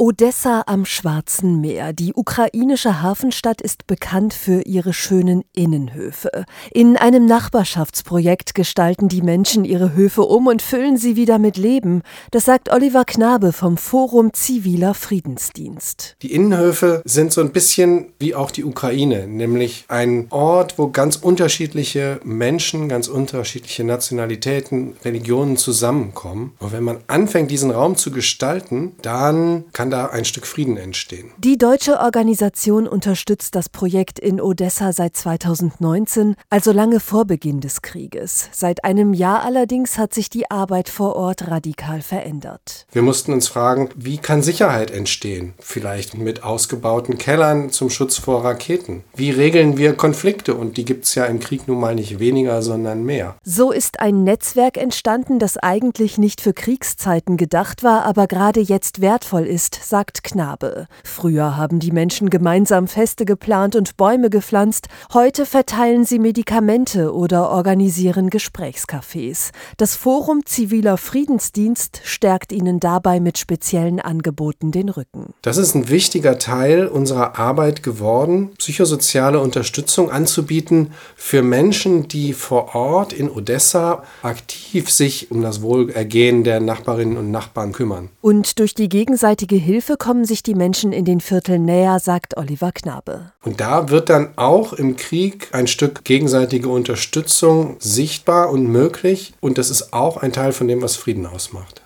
Odessa am Schwarzen Meer. Die ukrainische Hafenstadt ist bekannt für ihre schönen Innenhöfe. In einem Nachbarschaftsprojekt gestalten die Menschen ihre Höfe um und füllen sie wieder mit Leben. Das sagt Oliver Knabe vom Forum Ziviler Friedensdienst. Die Innenhöfe sind so ein bisschen wie auch die Ukraine, nämlich ein Ort, wo ganz unterschiedliche Menschen, ganz unterschiedliche Nationalitäten, Religionen zusammenkommen. Und wenn man anfängt, diesen Raum zu gestalten, dann kann kann da ein Stück Frieden entstehen. Die deutsche Organisation unterstützt das Projekt in Odessa seit 2019, also lange vor Beginn des Krieges. Seit einem Jahr allerdings hat sich die Arbeit vor Ort radikal verändert. Wir mussten uns fragen, wie kann Sicherheit entstehen? Vielleicht mit ausgebauten Kellern zum Schutz vor Raketen. Wie regeln wir Konflikte? Und die gibt es ja im Krieg nun mal nicht weniger, sondern mehr. So ist ein Netzwerk entstanden, das eigentlich nicht für Kriegszeiten gedacht war, aber gerade jetzt wertvoll ist, sagt Knabe. Früher haben die Menschen gemeinsam Feste geplant und Bäume gepflanzt, heute verteilen sie Medikamente oder organisieren Gesprächscafés. Das Forum Ziviler Friedensdienst stärkt ihnen dabei mit speziellen Angeboten den Rücken. Das ist ein wichtiger Teil unserer Arbeit geworden, psychosoziale Unterstützung anzubieten für Menschen, die vor Ort in Odessa aktiv sich um das Wohlergehen der Nachbarinnen und Nachbarn kümmern. Und durch die gegenseitige Hilfe kommen sich die Menschen in den Vierteln näher, sagt Oliver Knabe. Und da wird dann auch im Krieg ein Stück gegenseitige Unterstützung sichtbar und möglich. Und das ist auch ein Teil von dem, was Frieden ausmacht.